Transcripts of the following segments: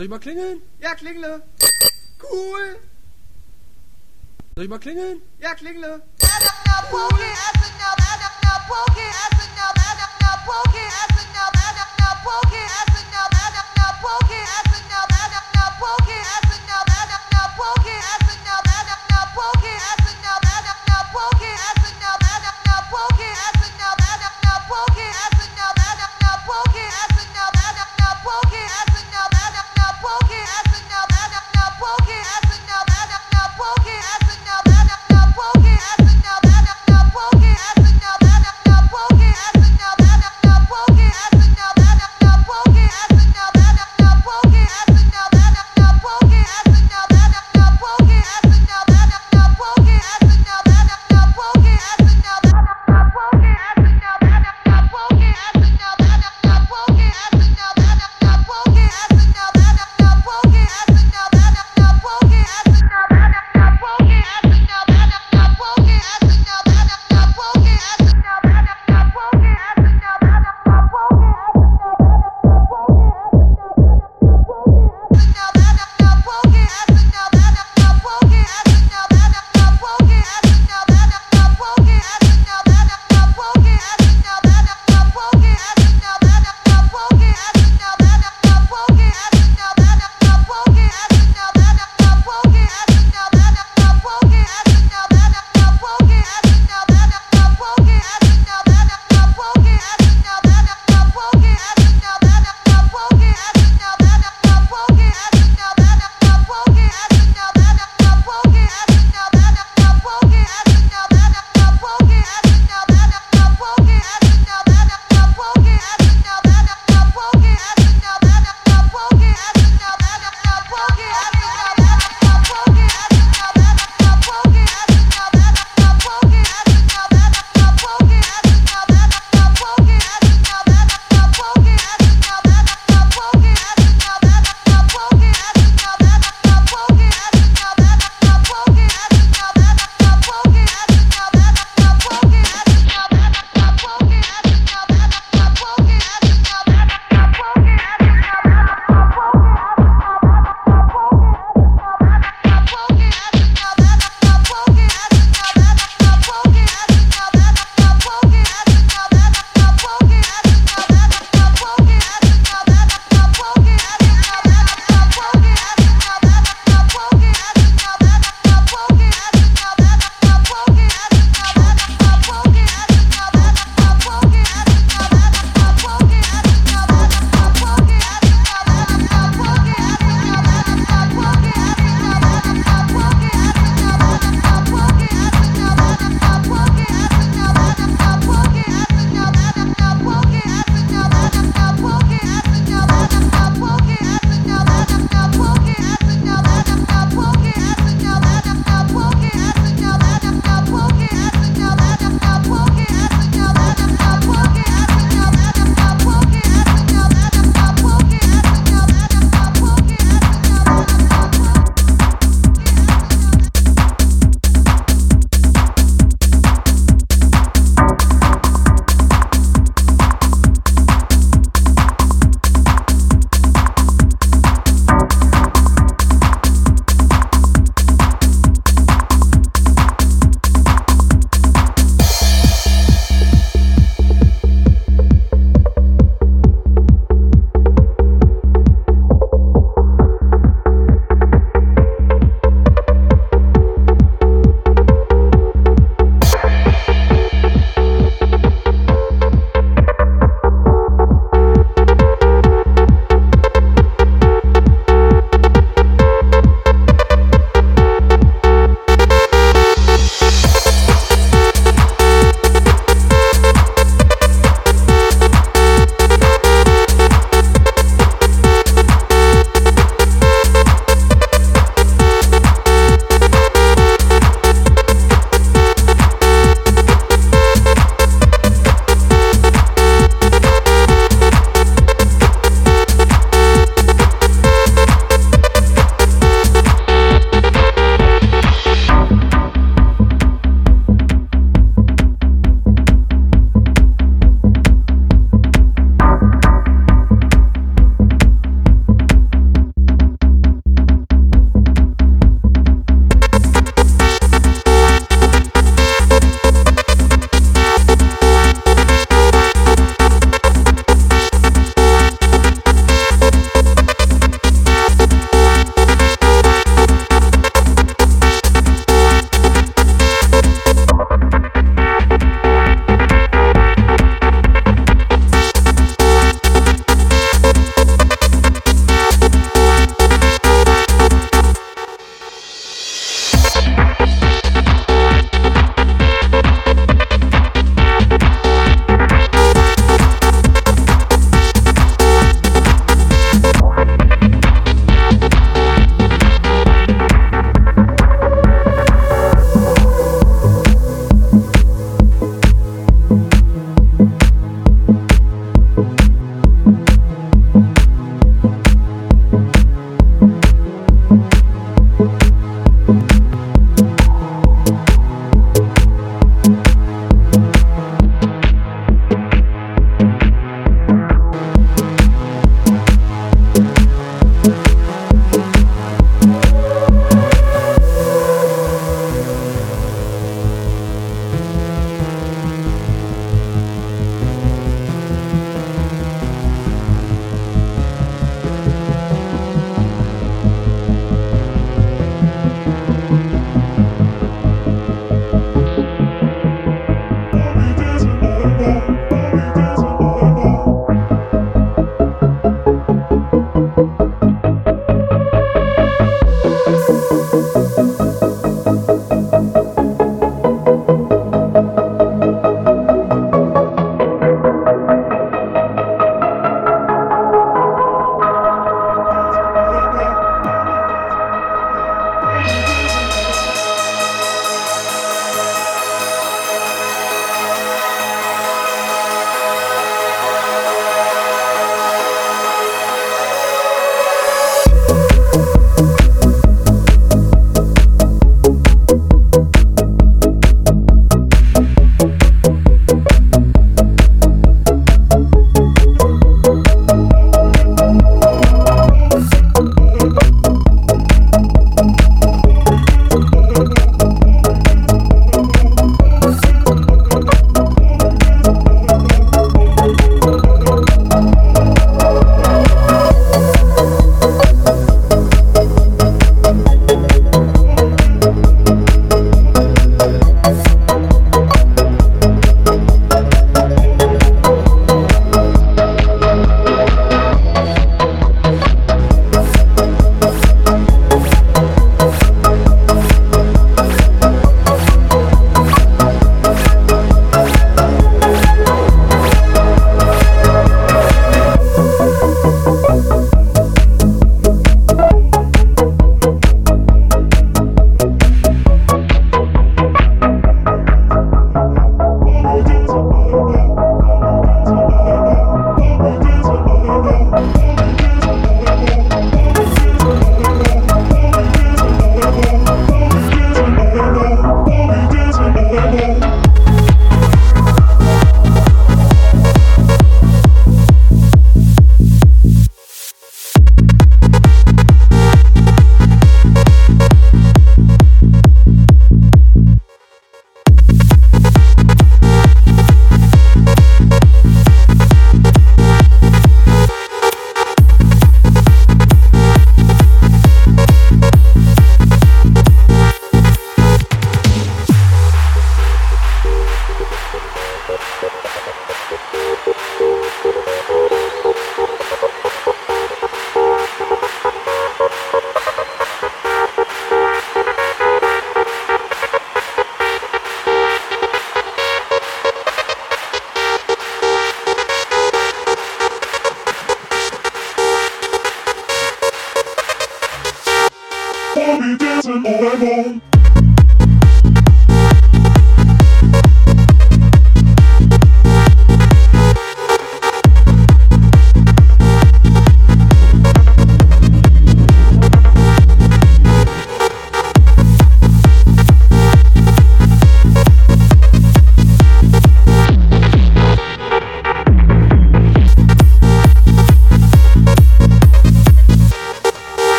Soll ich mal klingeln? Ja, klingle. Cool. Soll ich mal klingeln? Ja, klingle. Poke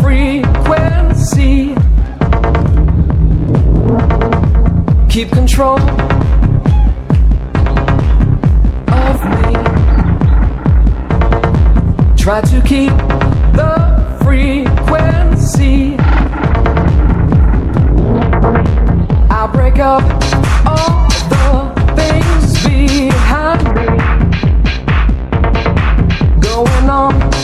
frequency. Keep control of me. Try to keep the frequency. I'll break up all the things behind me. Going on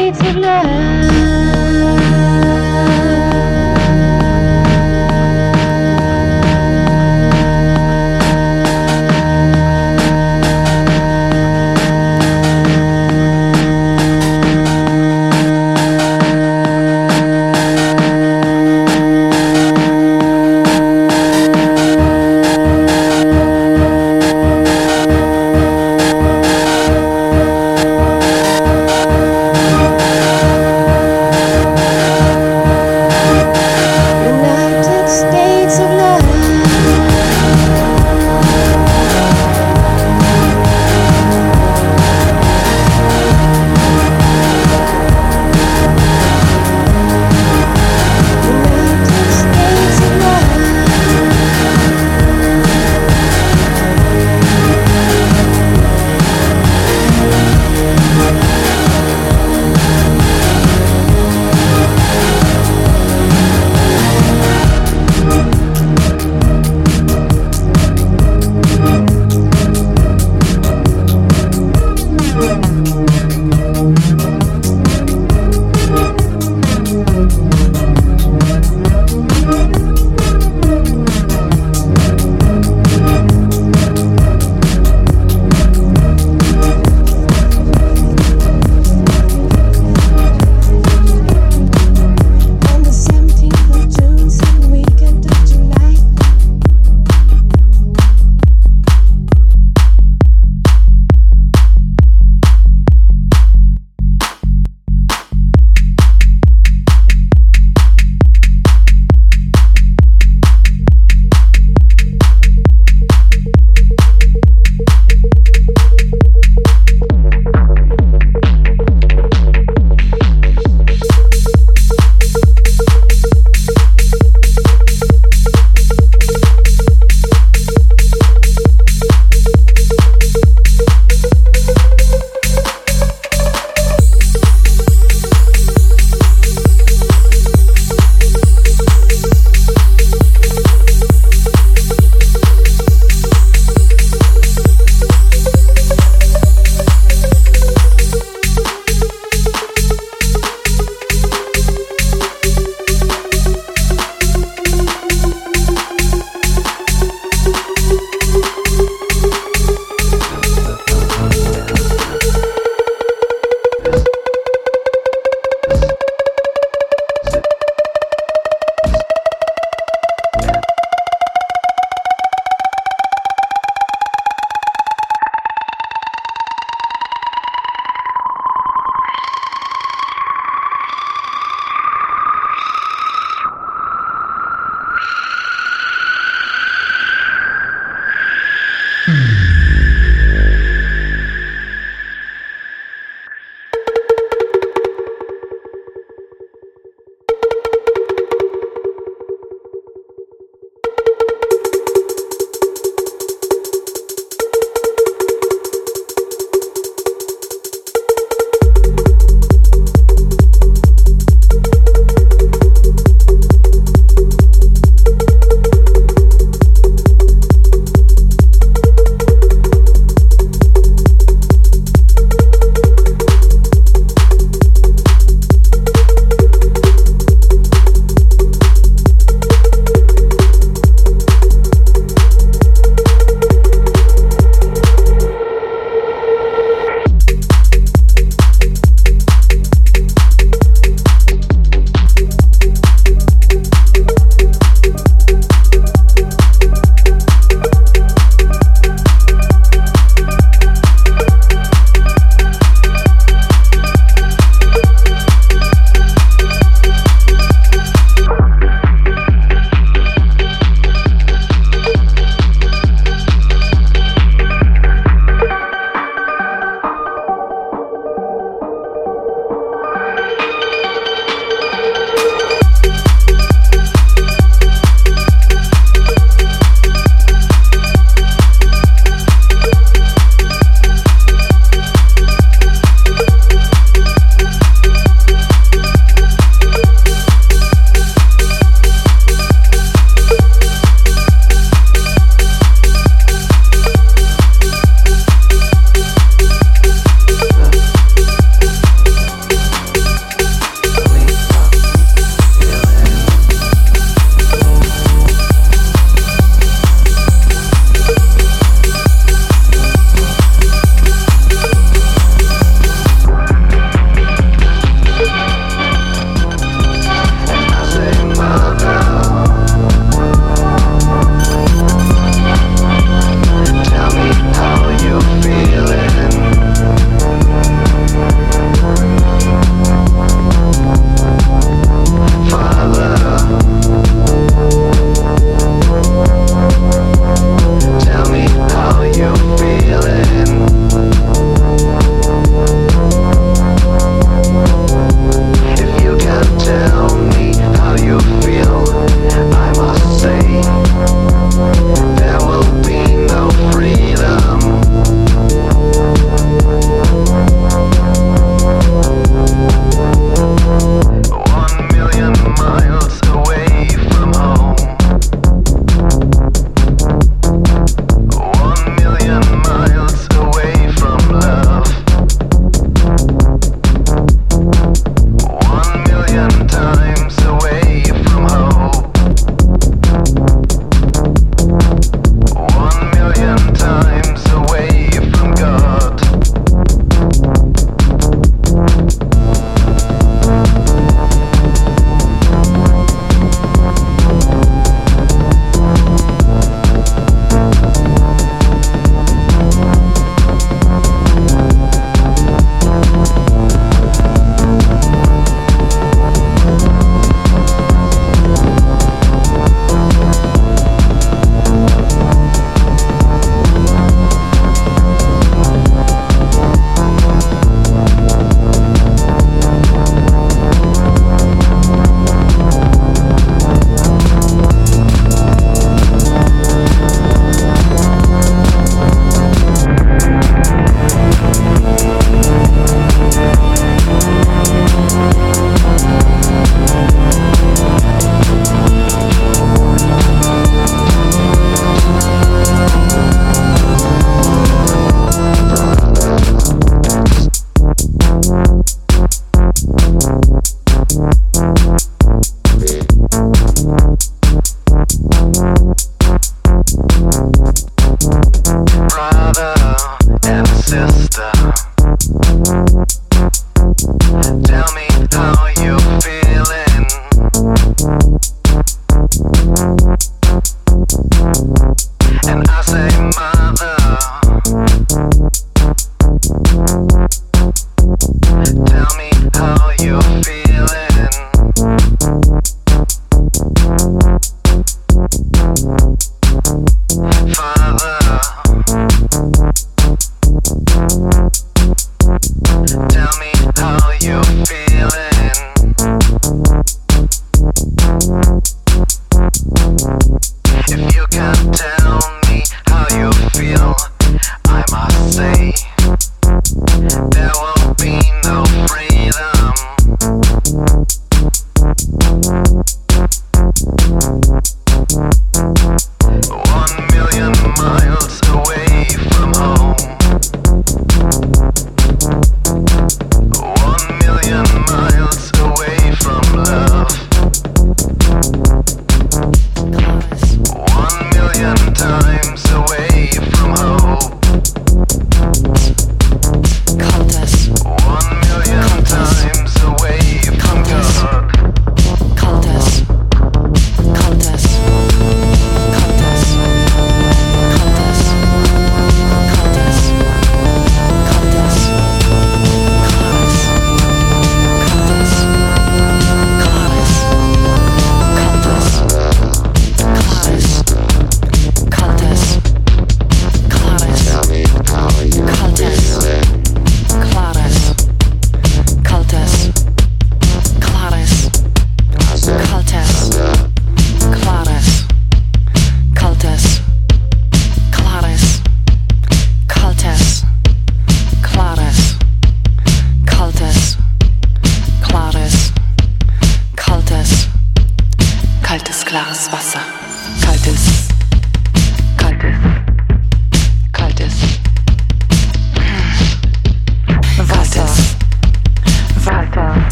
need to love.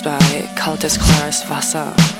by, Kaltes Klares Wasser.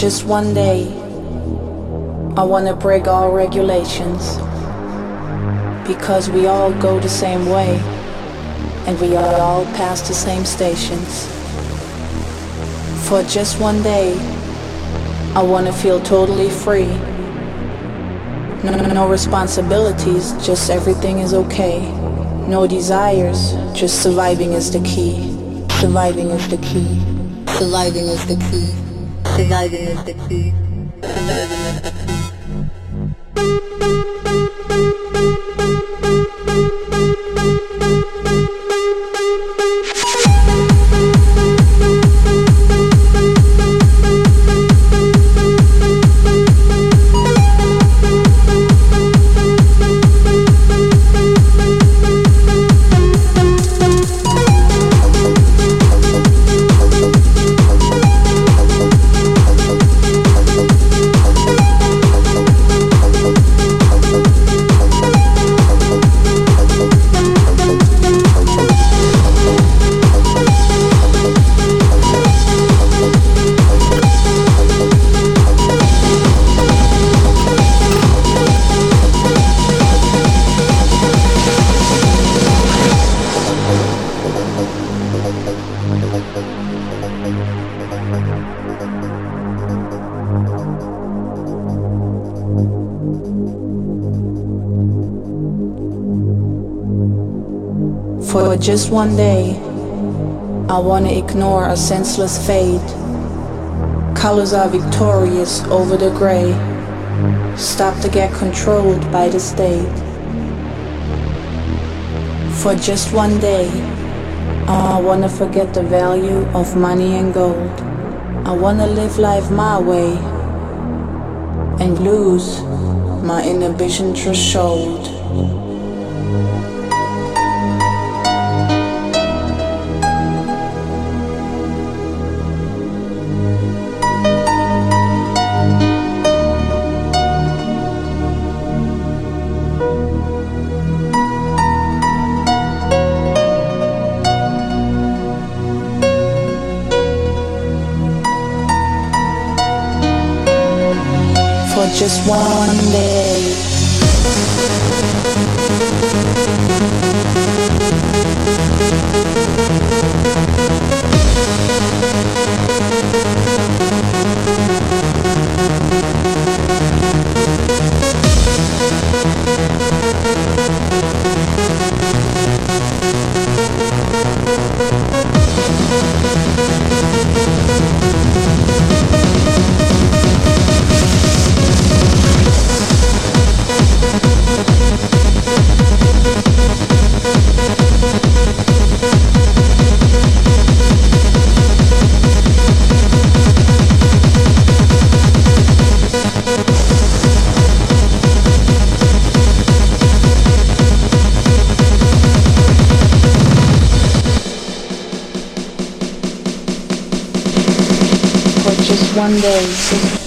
Just one day, I want to break all regulations because we all go the same way and we all pass the same stations. For just one day, I want to feel totally free. No, no responsibilities, just everything is okay. No desires, just surviving is the key. Surviving is the key. Surviving is the key. Surviving is just one day, I want to ignore a senseless fate. Colors are victorious over the gray. Stop to get controlled by the state. For just one day, uh, I wanna forget the value of money and gold. I wanna live life my way and lose my inhibition threshold. Just one day. One day.